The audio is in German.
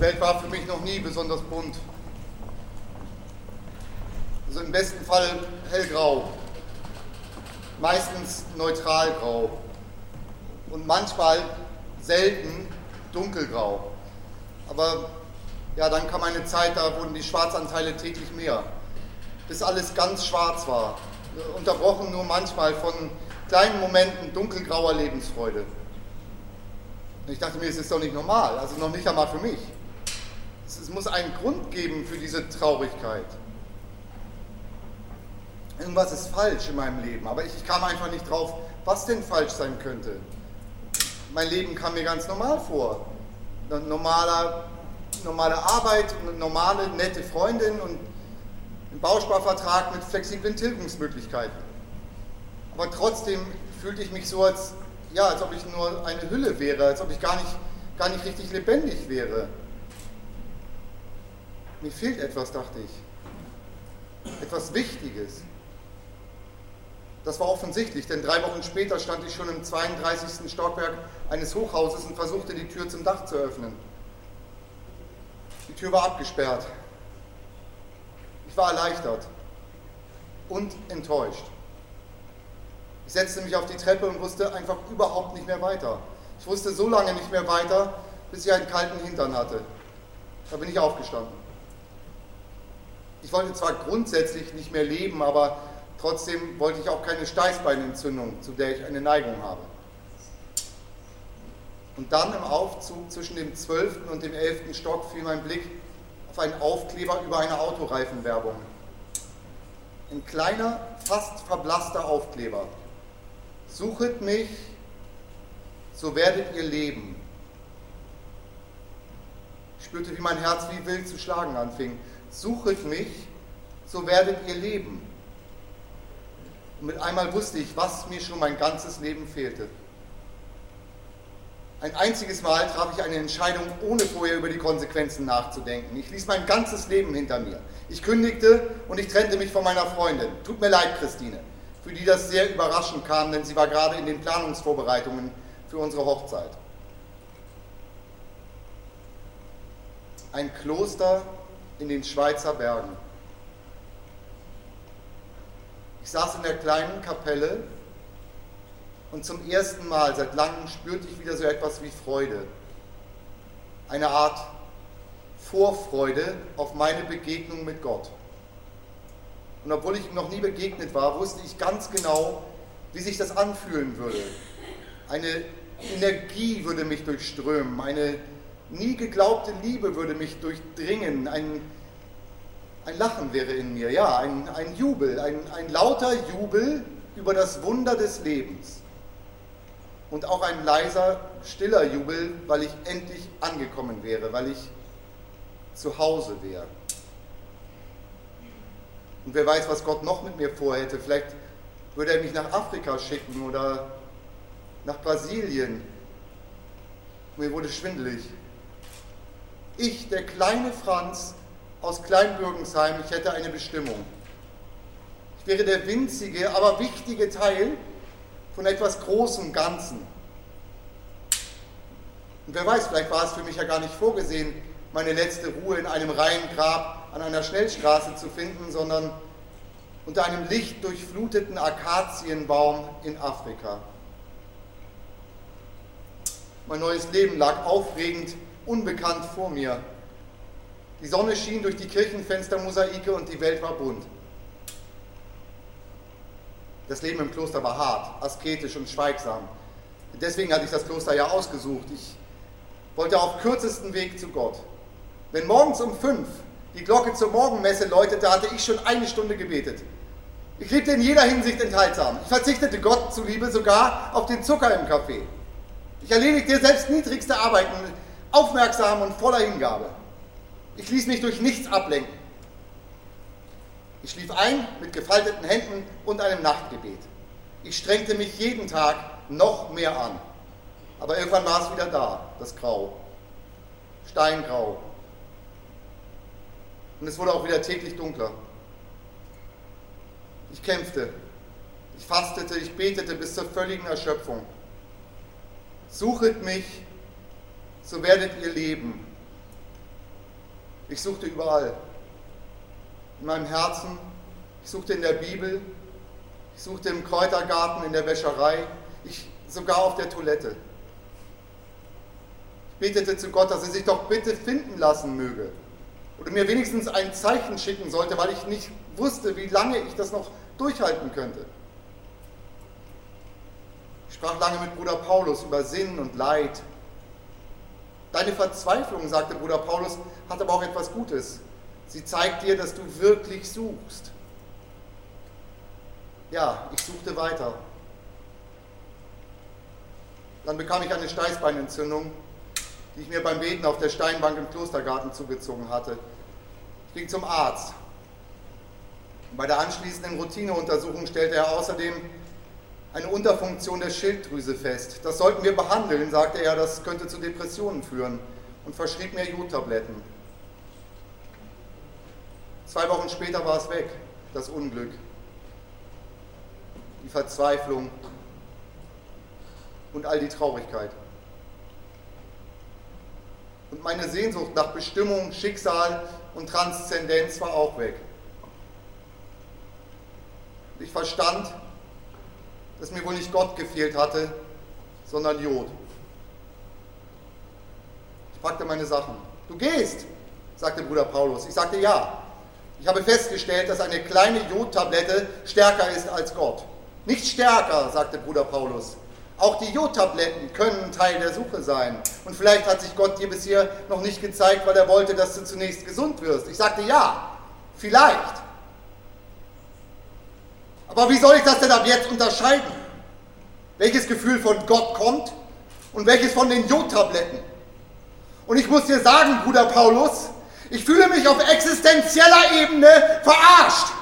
Welt war für mich noch nie besonders bunt. Also im besten Fall hellgrau, meistens neutralgrau und manchmal selten dunkelgrau. Aber ja, dann kam eine Zeit, da wurden die Schwarzanteile täglich mehr, bis alles ganz schwarz war, unterbrochen nur manchmal von kleinen Momenten dunkelgrauer Lebensfreude. Und ich dachte mir, es ist doch nicht normal, also noch nicht einmal für mich. Es, muss einen Grund geben für diese Traurigkeit. Irgendwas ist falsch in meinem Leben, aber ich kam einfach nicht drauf, was denn falsch sein könnte. Mein Leben kam mir ganz normal vor. Normaler, normale Arbeit, normale, nette Freundin und ein Bausparvertrag mit flexiblen Tilgungsmöglichkeiten. Aber trotzdem fühlte ich mich so, als, ja, als ob ich nur eine Hülle wäre, als ob ich gar nicht, gar nicht richtig lebendig wäre. Mir fehlt etwas, dachte ich. Etwas Wichtiges. Das war offensichtlich, denn drei Wochen später stand ich schon im 32. Stockwerk eines Hochhauses und versuchte die Tür zum Dach zu öffnen. Die Tür war abgesperrt. Ich war erleichtert und enttäuscht. Ich setzte mich auf die Treppe und wusste einfach überhaupt nicht mehr weiter. Ich wusste so lange nicht mehr weiter, bis ich einen kalten Hintern hatte. Da bin ich aufgestanden. Ich wollte zwar grundsätzlich nicht mehr leben, aber trotzdem wollte ich auch keine Steißbeinentzündung, zu der ich eine Neigung habe. Und dann im Aufzug zwischen dem 12. und dem 11. Stock fiel mein Blick auf einen Aufkleber über eine Autoreifenwerbung. Ein kleiner, fast verblasster Aufkleber. Suchet mich, so werdet ihr leben. Ich spürte, wie mein Herz wie wild zu schlagen anfing suchet mich, so werdet ihr leben. Und mit einmal wusste ich, was mir schon mein ganzes Leben fehlte. Ein einziges Mal traf ich eine Entscheidung, ohne vorher über die Konsequenzen nachzudenken. Ich ließ mein ganzes Leben hinter mir. Ich kündigte und ich trennte mich von meiner Freundin. Tut mir leid, Christine, für die das sehr überraschend kam, denn sie war gerade in den Planungsvorbereitungen für unsere Hochzeit. Ein Kloster in den Schweizer Bergen. Ich saß in der kleinen Kapelle und zum ersten Mal seit langem spürte ich wieder so etwas wie Freude. Eine Art Vorfreude auf meine Begegnung mit Gott. Und obwohl ich ihm noch nie begegnet war, wusste ich ganz genau, wie sich das anfühlen würde. Eine Energie würde mich durchströmen, eine nie geglaubte Liebe würde mich durchdringen, ein, ein Lachen wäre in mir, ja, ein, ein Jubel, ein, ein lauter Jubel über das Wunder des Lebens. Und auch ein leiser, stiller Jubel, weil ich endlich angekommen wäre, weil ich zu Hause wäre. Und wer weiß, was Gott noch mit mir vorhätte. Vielleicht würde er mich nach Afrika schicken oder nach Brasilien. Mir wurde schwindelig. Ich, der kleine Franz aus Kleinbürgensheim, ich hätte eine Bestimmung. Ich wäre der winzige, aber wichtige Teil von etwas Großem Ganzen. Und wer weiß, vielleicht war es für mich ja gar nicht vorgesehen, meine letzte Ruhe in einem Reihengrab an einer Schnellstraße zu finden, sondern unter einem lichtdurchfluteten Akazienbaum in Afrika. Mein neues Leben lag aufregend unbekannt vor mir. Die Sonne schien durch die Kirchenfenstermosaike und die Welt war bunt. Das Leben im Kloster war hart, asketisch und schweigsam. Deswegen hatte ich das Kloster ja ausgesucht. Ich wollte auf kürzesten Weg zu Gott. Wenn morgens um fünf die Glocke zur Morgenmesse läutete, hatte ich schon eine Stunde gebetet. Ich lebte in jeder Hinsicht enthaltsam. Ich verzichtete Gott zuliebe sogar auf den Zucker im Kaffee. Ich erledigte selbst niedrigste Arbeiten aufmerksam und voller Hingabe. Ich ließ mich durch nichts ablenken. Ich schlief ein mit gefalteten Händen und einem Nachtgebet. Ich strengte mich jeden Tag noch mehr an. Aber irgendwann war es wieder da, das Grau. Steingrau. Und es wurde auch wieder täglich dunkler. Ich kämpfte. Ich fastete, ich betete bis zur völligen Erschöpfung. Suchet mich so werdet ihr leben. Ich suchte überall. In meinem Herzen, ich suchte in der Bibel, ich suchte im Kräutergarten, in der Wäscherei, ich sogar auf der Toilette. Ich betete zu Gott, dass er sich doch bitte finden lassen möge. Oder mir wenigstens ein Zeichen schicken sollte, weil ich nicht wusste, wie lange ich das noch durchhalten könnte. Ich sprach lange mit Bruder Paulus über Sinn und Leid. Deine Verzweiflung, sagte Bruder Paulus, hat aber auch etwas Gutes. Sie zeigt dir, dass du wirklich suchst. Ja, ich suchte weiter. Dann bekam ich eine Steißbeinentzündung, die ich mir beim Beten auf der Steinbank im Klostergarten zugezogen hatte. Ich ging zum Arzt. Bei der anschließenden Routineuntersuchung stellte er außerdem eine Unterfunktion der Schilddrüse fest. Das sollten wir behandeln, sagte er, das könnte zu Depressionen führen und verschrieb mir Jodtabletten. Zwei Wochen später war es weg, das Unglück, die Verzweiflung und all die Traurigkeit. Und meine Sehnsucht nach Bestimmung, Schicksal und Transzendenz war auch weg. Ich verstand, dass mir wohl nicht Gott gefehlt hatte, sondern Jod. Ich packte meine Sachen. Du gehst, sagte Bruder Paulus. Ich sagte ja. Ich habe festgestellt, dass eine kleine Jodtablette stärker ist als Gott. Nicht stärker, sagte Bruder Paulus. Auch die Jodtabletten können Teil der Suche sein. Und vielleicht hat sich Gott dir bisher noch nicht gezeigt, weil er wollte, dass du zunächst gesund wirst. Ich sagte ja, vielleicht. Aber wie soll ich das denn ab jetzt unterscheiden? Welches Gefühl von Gott kommt und welches von den Jodtabletten? Und ich muss dir sagen, Bruder Paulus, ich fühle mich auf existenzieller Ebene verarscht.